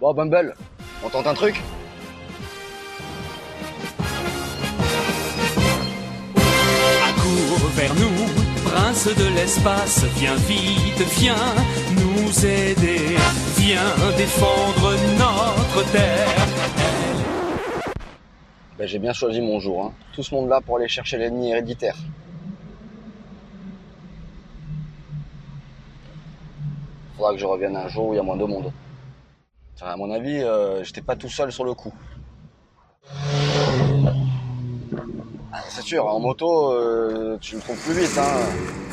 Bon, Bumble, on tente un truc Accours vers nous, prince de l'espace, viens vite, viens nous aider, viens défendre notre terre. Ben, J'ai bien choisi mon jour. Hein. Tout ce monde là pour aller chercher l'ennemi héréditaire. Faudra que je revienne un jour où il y a moins de monde. Enfin, à mon avis, euh, j'étais pas tout seul sur le coup. Ah, C'est sûr, en moto, euh, tu me trouves plus vite. Hein.